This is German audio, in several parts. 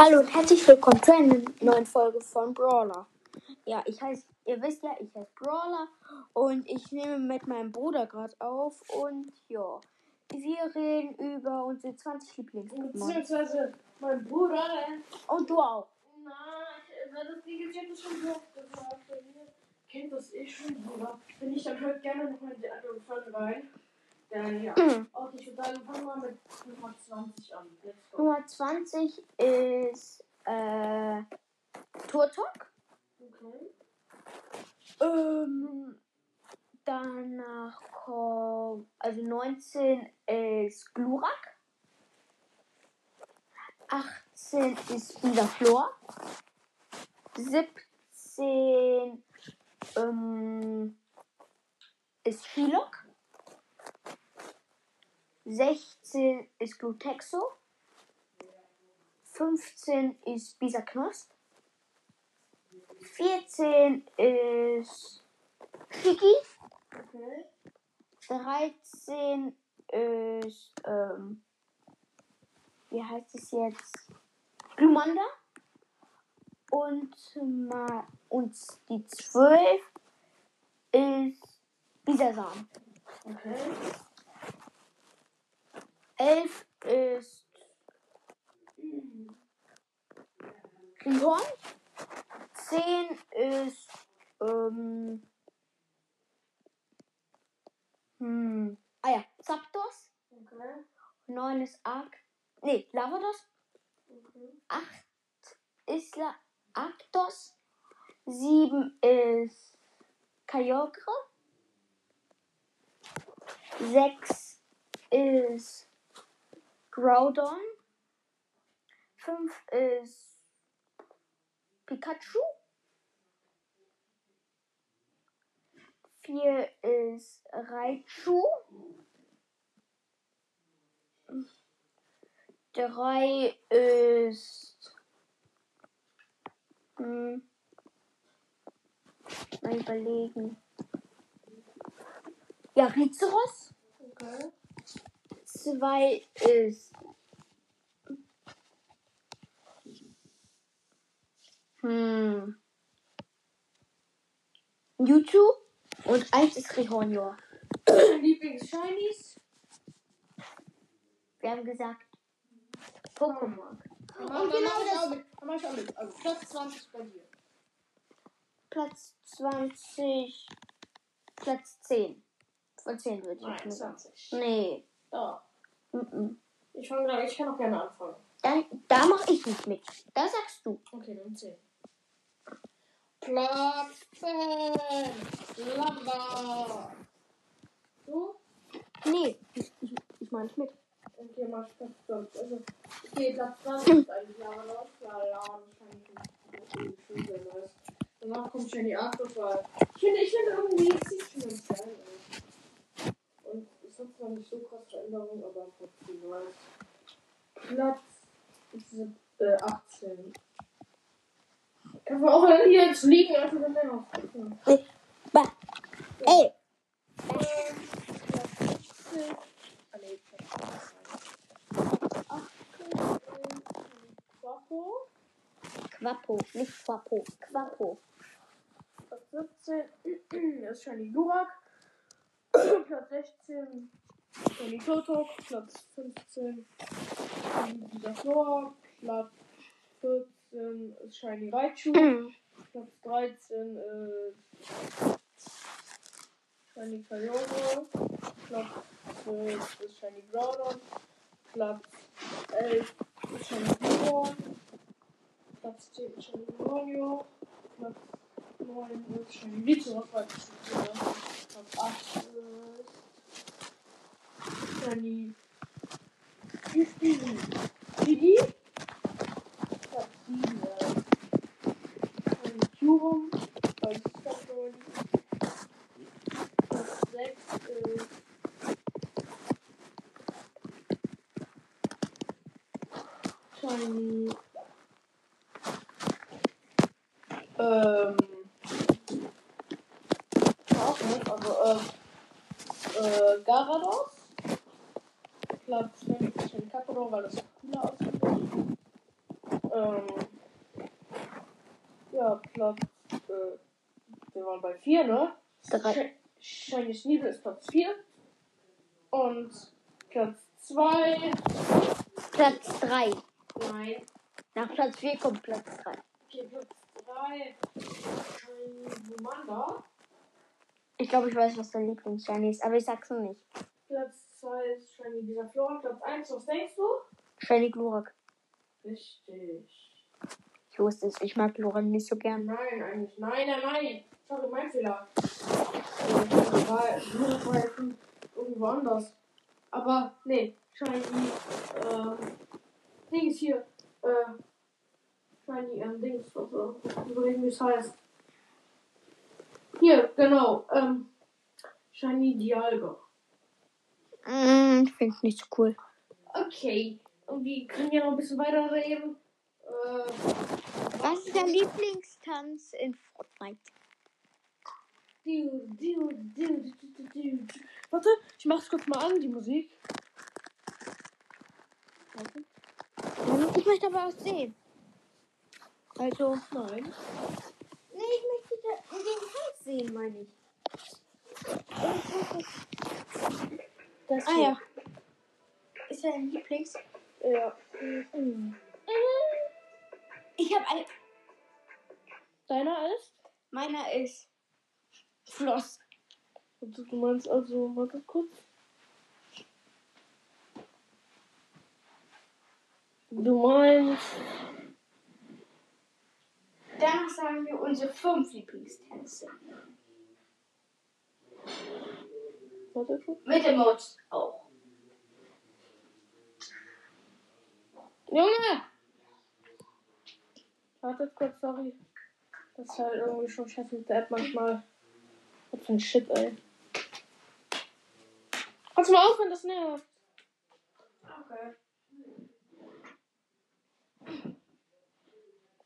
Hallo und herzlich willkommen zu einer neuen Folge von Brawler. Ja, ich heiße, ihr wisst ja, ich heiße Brawler und ich nehme mit meinem Bruder gerade auf und ja, wir reden über unsere 20 Lieblings-Pokémon. Beziehungsweise mein Bruder, der. Und du auch. Na, ich, weil das Ding ist, das schon so gesagt. Kennt das eh schon, Bruder. Wenn ich dann hört gerne nochmal in die andere Folge rein. Dann ja. Okay, ich würde sagen, fangen wir mit Nummer 20 an. Nummer 20 ist äh, Turtok. Okay. Ähm, danach kommt, also 19 ist Glurak. 18 ist Flor. 17 ähm, ist Shilok. 16 ist Glutexo. 15 ist Bisaknost. 14 ist Shiki. Okay. 13 ist, ähm, wie heißt es jetzt? Glumanda. Und, ma- und die 12 ist Bisasam. Okay. 11 ist Rihorn. 10 ist, ähm, hm, ah ja, Zapdos. Okay. 9 ist Arc, nee, Lavados. Okay. 8 ist La Arctos. 7 ist Kyogre. 6 ist Groudon. 5 ist Pikachu. 4 ist Raichu. 3 ist. Hm, mal überlegen. Ja, Rizeros. Okay. 2 ist. Hm. Mewtwo. Und 1 ist Rihornio. Lieblings-Shinies? Wir haben gesagt Pokémon. Und genau das. Dann mach ich auch mit. Also Platz 20 bei dir. Platz 20. Platz 10. Von 10 würde ich Nein, jetzt sagen. 20. Nee. Da. Mhm. Ich fange gleich, ich kann auch gerne anfangen. Dann, da mache ich nicht mit. Da sagst du. Okay, dann 10. Platz 10. Lava. Du? Nee, ich, ich, ich meine nicht mit. Okay, mach ich Platz 20. Also, okay, Platz 20 ist eigentlich Lava los. Ja, Lava wahrscheinlich. Danach kommt schon die Aquafall. Ich finde, ich finde irgendwie, es sieht schon ganz geil aus. Und es hat zwar nicht so krass Veränderungen, aber trotzdem nice. Platz äh, 18. Kann man auch hier jetzt liegen, einfach dann mehr auf. Bah. Ey, Quappo, nicht Quappo. Quappo. Platz 17 ist Shiny Durak. Platz 16 Shiny Totok. Platz 15 dieser Flora. Platz 14 ist Shiny Raichu. Platz 13 ist Shiny Kyogre. Platz 12 ist Shiny Groudon. Platz 11 ist Shiny Blueball. Platz 10 ist Shiny Ronio. Platz 9 ist Shiny Lizo. Platz 8 ist Didi. Platz 7 ist Shiny Curum. Platz 7 Platz 6 ist Shiny. Ähm. Auch nicht, also, äh. Äh, Garados. Platz 5 ist Shiny Kakuro, weil das cooler aussieht. Ähm, ja, Platz. Äh, wir waren bei 4, ne? Drei. Sh- Shiny Schniebel ist Platz 4. Und Platz 2. Platz 3. Nein. Nach Platz 4 kommt Platz 3. Okay, Platz 3. Shiny Wumanda. Ich glaube, ich weiß, was dein Lieblings-Shiny ist, aber ich sag's noch nicht. Platz 2 ist Shiny dieser Flora. Platz 1, was denkst du? Shiny Glurak. Richtig. Ich wusste es, ich mag Glurak nicht so gern. Nein, eigentlich. Nein, nein, nein. Sorry, mein Fehler. War, Flora war irgendwo anders. Aber, nee. Shiny, ähm, Dings hier. Äh, Shiny, ähm, Dings. Also, überlegen, wie es heißt. Hier, genau. Ähm, Shiny Dialga. Mm, ich finde nicht so cool. Okay. Und wir können ja noch ein bisschen weiter reden. Äh, Was ist dein Lieblingstanz in Fortnite? du, du, du, du, du, du. Warte, ich mach's kurz mal an, die Musik. Warte. Ich möchte aber auch sehen. Also, Nein. nee, ich möchte da- den Tanz sehen, meine ich. Das Ah hier. ja. Ist dein Lieblings? Ja. Ich habe ein. Deiner ist? Meiner ist Floss. Also, du meinst also, warte kurz. Du meinst. Danach sagen wir unsere fünf Lieblingstänze. Warte kurz. Mit Emotes auch. Junge! Warte kurz, sorry. Das ist halt irgendwie schon scheiße mit der App manchmal. Was für ein Shit, ey. Kannst du mal aufhören, das nervt. Okay.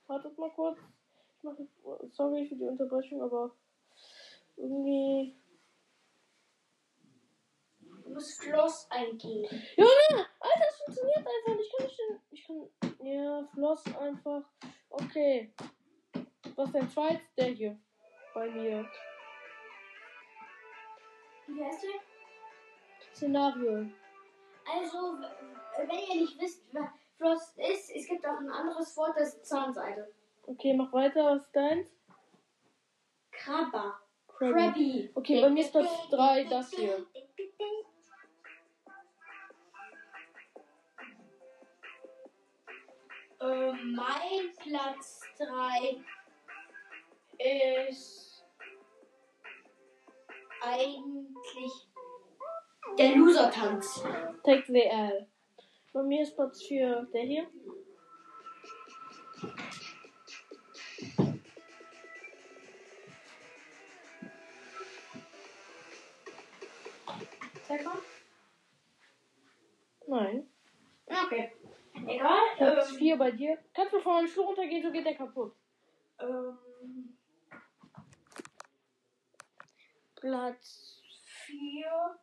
Wartet mal kurz. Ich mache, sorry für die Unterbrechung, aber irgendwie. Du musst Floss eingeben. Junge! Alter, das funktioniert einfach nicht. Kann ich denn. Ich kann. Ja, Floss einfach. Okay. Was dein zweit? Der hier. Bei mir. Wie heißt der? Szenario. Also, wenn ihr nicht wisst, was Floss ist, es gibt auch ein anderes Wort, das ist Zahnseide. Okay, mach weiter. Was ist deins? Krabber. Krabby. Krabby. Okay, bei mir ist Platz 3 das hier. Ähm, mein Platz 3 ist eigentlich der Loser-Tanz. Tech WL. Bei mir ist Platz 4 der hier. Mal. Nein. Okay. Egal. Platz Ähm, 4 bei dir. Kannst du von meinem Stuhl runtergehen, so geht der kaputt. ähm, Platz 4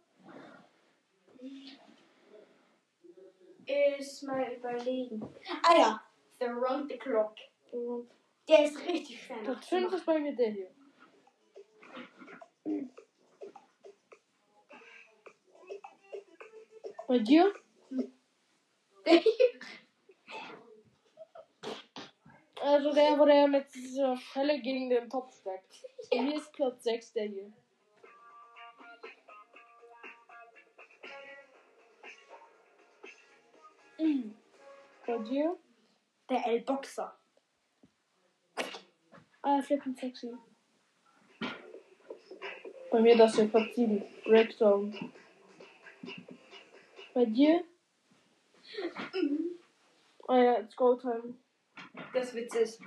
ist mal überlegen. Ah ja, The Round the Clock. Der ist richtig schwer. Platz 5 ist bei mir der hier. Bei dir? Also der, wo der mit dieser Schelle gegen den Topf steckt. Bei mir ist Platz 6 der hier. Bei dir? Der L-Boxer. Ah, flippin' sexy. Bei mir das hier Platz 7. Breakdown. Bei dir? Ah ja, it's go time. Das Witz ist.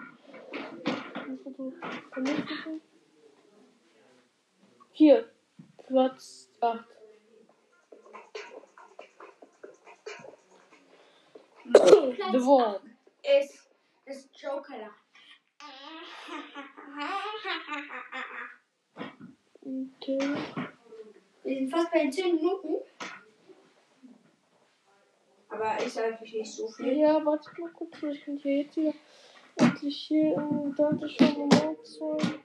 Hier, Platz 8. The Wall. ist das Joker. Okay. Wir sind fast bei den 10 Minuten. Aber ist eigentlich nicht so viel. Ja, warte mal kurz, ich kann hier jetzt hier endlich hier in Dante schon mal zeigen.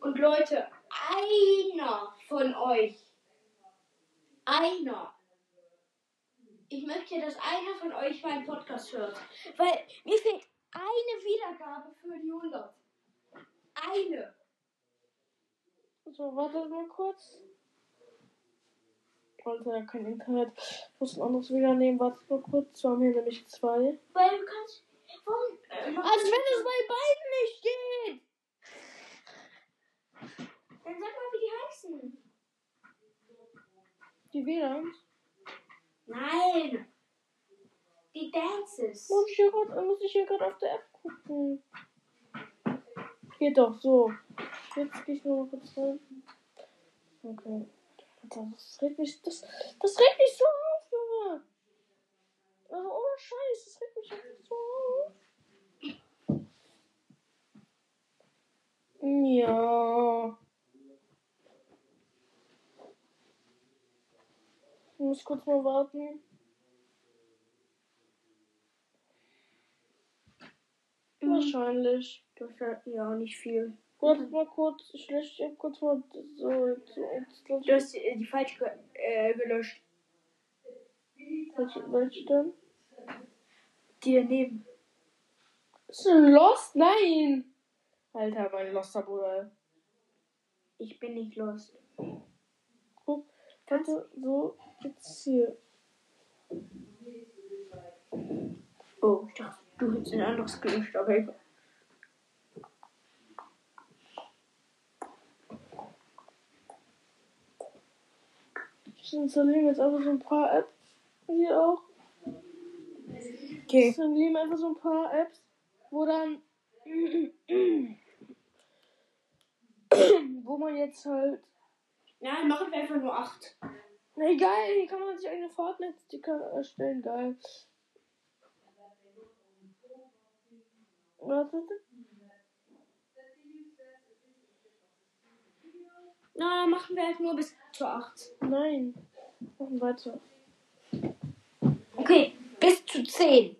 Und Leute, einer von euch, einer, ich möchte, dass einer von euch meinen Podcast hört. Weil mir fehlt eine Wiedergabe für die 100. Eine. So, warte mal kurz. Alter, kein Internet. Ich muss ein anderes wieder nehmen. Warte mal kurz. Wir haben hier nämlich zwei. Weil du kannst. Warum? Äh, Als wenn es bei beiden nicht geht! dann sag mal, wie die heißen. Die WLANs? Nein. Die Dances. Muss ich hier grad, muss ich hier gerade auf der App gucken. Geht doch, so. Jetzt gehe ich nur mal kurz rein. Okay. Alter, das regt mich, das, das regt mich so auf, Junge. Also ohne Scheiß, das regt mich so auf. Ja. Muss kurz mal warten. Wahrscheinlich. Das ist ja- nicht viel. Warte mal kurz, ich lösche kurz mal so. so Du hast äh, die falsch ge äh, gelöscht. welche, welche denn? Die daneben. Ist Lost? Nein! Alter, mein Loster Bruder. Ich bin nicht lost. Warte, so, jetzt hier. Oh, ich dachte, du hättest ein anderes gelöscht, aber egal. Ich installiere jetzt einfach so ein paar Apps. Hier auch. Ich Okay. installiere einfach so ein paar Apps, wo dann. wo man jetzt halt. Nein, machen wir einfach nur acht. Na egal, hier kann man sich eine Fortnite-Sticker erstellen, geil. Warte. Na, machen wir halt nur bis zur acht. Nein. Machen weiter. Okay, bis zu zehn.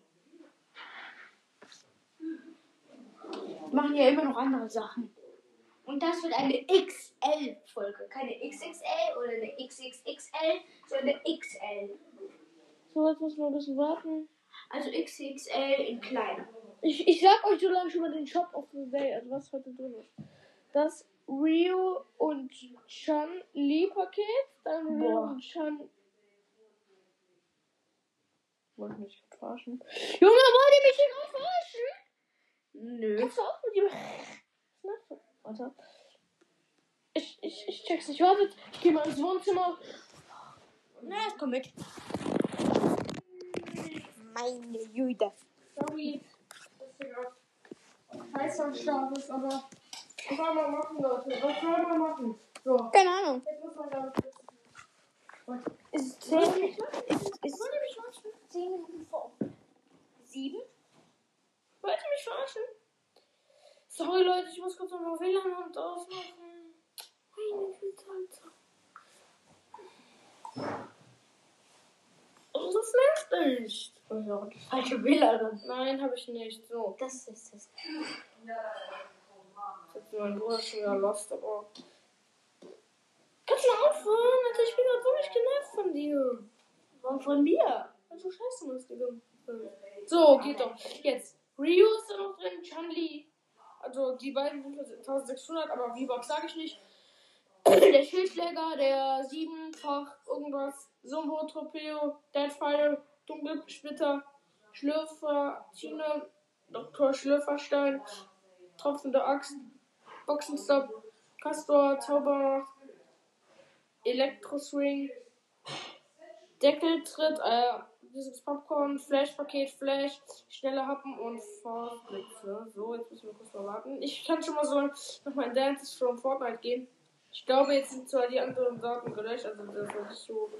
Wir machen ja immer noch andere Sachen. Und das wird eine XL-Folge. Keine XXL oder eine XXXL, sondern eine XL. So, jetzt müssen wir ein bisschen warten. Also XXL in klein. Ich, ich sag euch so lange schon mal den Shop of the Day, also was heute drin ist. Das Rio und Chan Lee Paket, dann Rio Boah. und Chan. Wollte mich verarschen. Junge, wollt ihr mich hier gerade verarschen? Nö. Kannst du auch mit ihm. Warte. Ich, ich, ich check's nicht. Wartet, ich geh mal ins Wohnzimmer. Na, es kommt mit. Meine Jüde. Sorry, dass hier gerade Scheiß am Start ist, aber was soll man machen, Leute? Was soll man machen? So, Keine Ahnung. jetzt muss man damit. Ist es zehn? Ist, ist zehn Minuten vor. Sieben? Wollt ihr mich verarschen? Sorry, Leute, ich muss kurz noch mal WLAN und ausmachen. Meine Güte, Alter. Oh, das nervt nicht. Oh die falsche WLAN. Nein, habe ich nicht. So, Das ist es. jetzt mein Bruder schon wieder lost, aber. Kannst du mal aufhören? Alter, ich bin gerade so nicht genervt von dir. Warum von mir? Weil du scheiße machst, Digga. So, geht doch. Jetzt. Ryu ist da noch drin, Chun-Li. Also, die beiden sind für 1600, aber V-Box sage ich nicht. Der Schildschläger, der siebenfach irgendwas. Sumbo, Torpedo, Deadfire, Dunkelspitter, Schlürfer, Chine, Dr. Schlürferstein, Tropfende Axt, Boxenstopp, Castor, Zaubermacht, Elektroswing, Deckeltritt, äh, dieses Popcorn, Flash-Paket, Flash, schnelle Happen und Fahrblitze. So, jetzt müssen wir kurz mal warten. Ich kann schon mal so nochmal in Dances from Fortnite gehen. Ich glaube, jetzt sind zwar die anderen Daten gelöscht, also das ist so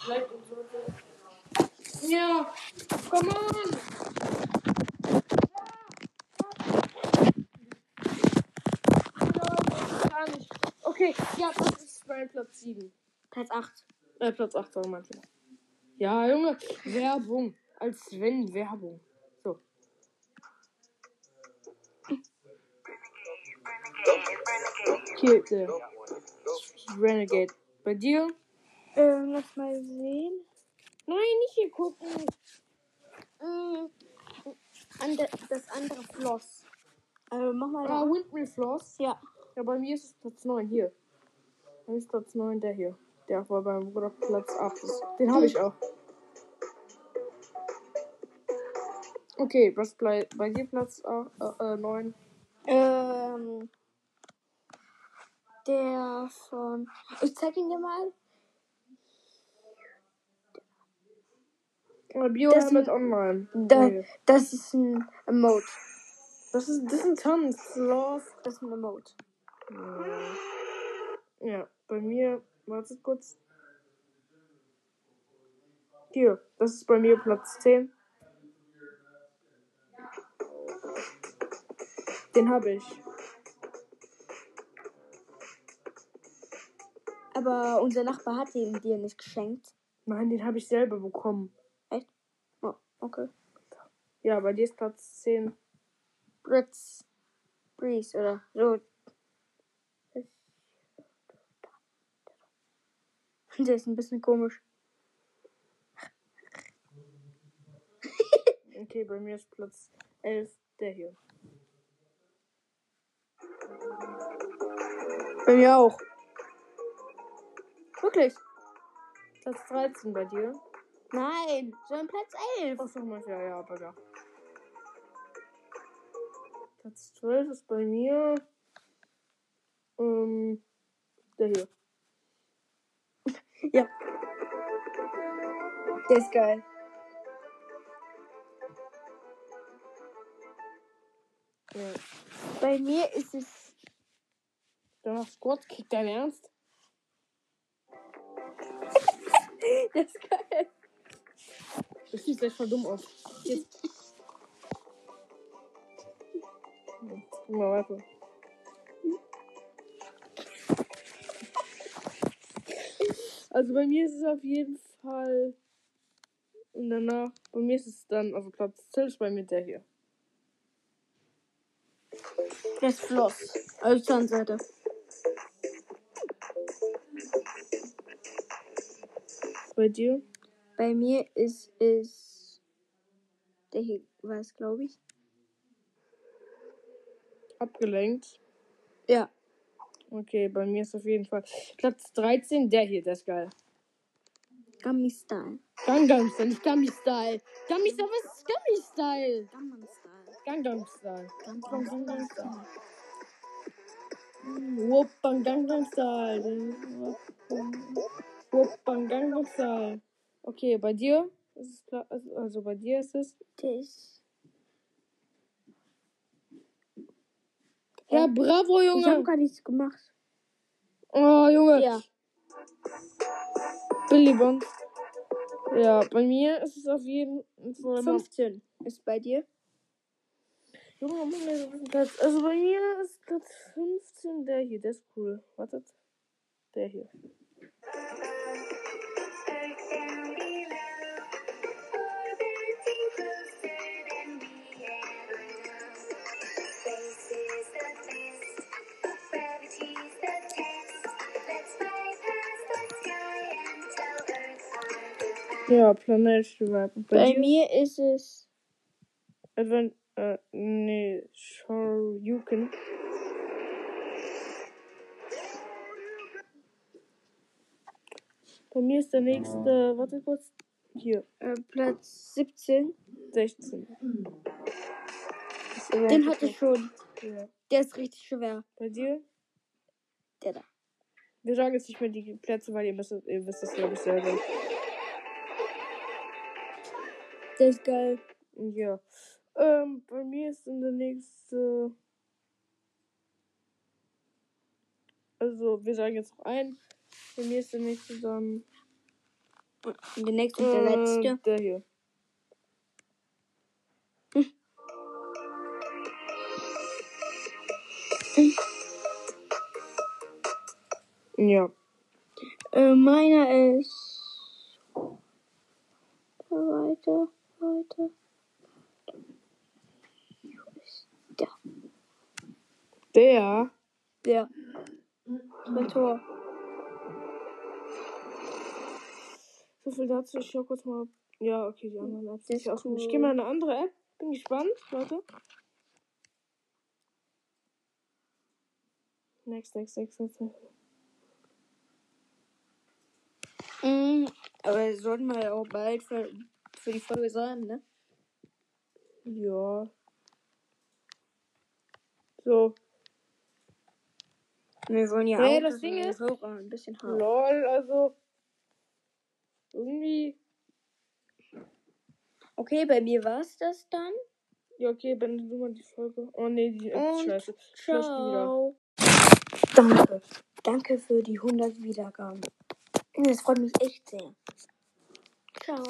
schlecht und so. Ja, come on! Okay, ja, das ist mein Platz 7. Platz 8. Äh, Platz 8, sorry, mein Fehler. Ja, Junge, Werbung. Als wenn Werbung. So. Der. Renegade. Bei dir? Ähm, lass mal sehen. Nein, nicht hier gucken. Mm, ande, das andere Floss. Also mach mal Ah, da. Windmill Floss. Ja. Ja, bei mir ist es Platz 9. Hier. Bei mir ist Platz 9 der hier. Der war beim Bruder Platz 8 ist. Den habe ich auch. Okay, was bleibt bei dir Platz 8, äh, äh, 9? Ähm, der von. Ich zeig ihn dir mal. Äh, Bio Das mit online. Da, Nee. das ist ein Emote. Das ist, das ist ein Tanz. Floss. Das ist ein Emote. Ja, bei mir, wartet kurz. Hier, das ist bei mir Platz 10. Den habe ich. Aber unser Nachbar hat ihn dir nicht geschenkt. Nein, den habe ich selber bekommen. Oh, okay. Ja, bei dir ist Platz 10. Britz. Breeze oder so. Der ist ein bisschen komisch. Okay, bei mir ist Platz 11 der hier. Bei mir auch. Wirklich? Platz 13 bei dir. Nein, so ein Platz 11. Ach so, mein ja, ja, aber ja. Platz 12 ist bei mir. Ähm, der hier. Ja. Der ist geil. Ja. Bei mir ist es. Danach Squad, kriegt dein Ernst? Der ist geil. Das sieht gleich voll dumm aus. Jetzt. Mal weiter. Also bei mir ist es auf jeden Fall. Und danach, bei mir ist es dann, also Platz 12 ist bei mir der hier. Der ist Floss. Also Zahnseite. Bei dir? Bei mir ist es. Der hier war es, glaube ich. Abgelenkt. Ja. Okay, bei mir ist auf jeden Fall Platz 13, der hier, der ist geil. Gummy Style. Gangnam Style, nicht Gummy Style. Gummy Style, was ist Gummy Style? Gangnam Style. Gangnam Style. Gangnam Style. Whoopang Gangnam Style. Whoopang Gangnam Style. Okay, bei dir ist es also- bei dir ist es. Der Ja, bravo, Ich habe Junge. gar nichts gemacht. Oh, Junge. Ja. Billy Bond. Ja, bei mir ist es auf jeden Fall immer 15 ist bei dir. Junge, Mann, ey, das ist Platz. Also bei mir ist Platz 15 der hier. Der ist cool. Wartet. Der hier. Ja, Planet Rap. Bei, Bei mir ist es. Advent. Äh, nee, Shoryuken. Bei mir ist der nächste. Warte kurz. Hier. Äh, Platz 17. 16. Den hatte ich schon. Ja. Der ist richtig schwer. Bei dir? Der da. Wir sagen jetzt nicht mehr die Plätze, weil ihr wisst, ihr wisst es, glaube ich, selber. Der ist geil. Ja. Ähm, bei mir ist dann der nächste. Also, wir sagen jetzt noch ein. Bei mir ist der nächste dann. Der nächste und der äh, letzte. Der hier. Ja. Äh, meiner ist. Weiter, weiter. Der. Der. Der. Mein Tor. So viel dazu. Ich schau kurz mal. Ja, okay, die anderen Apps. Ich, auch- cool. ich gehe mal in eine andere App. Bin gespannt. Warte. Next, next, next, next. Mm, aber sollten wir ja auch bald für, für die Folge sein, ne? Ja. So. Wir wollen ja Nee, auch das Ding ist- Hörer ein bisschen haben. Lol, also. Irgendwie. Okay, bei mir war's das dann. Ja, okay, beende du mal die Folge. Oh nee, die App ist scheiße. Ciao. Danke. Danke für die 100 Wiedergaben. Das freut mich echt sehr. Ciao.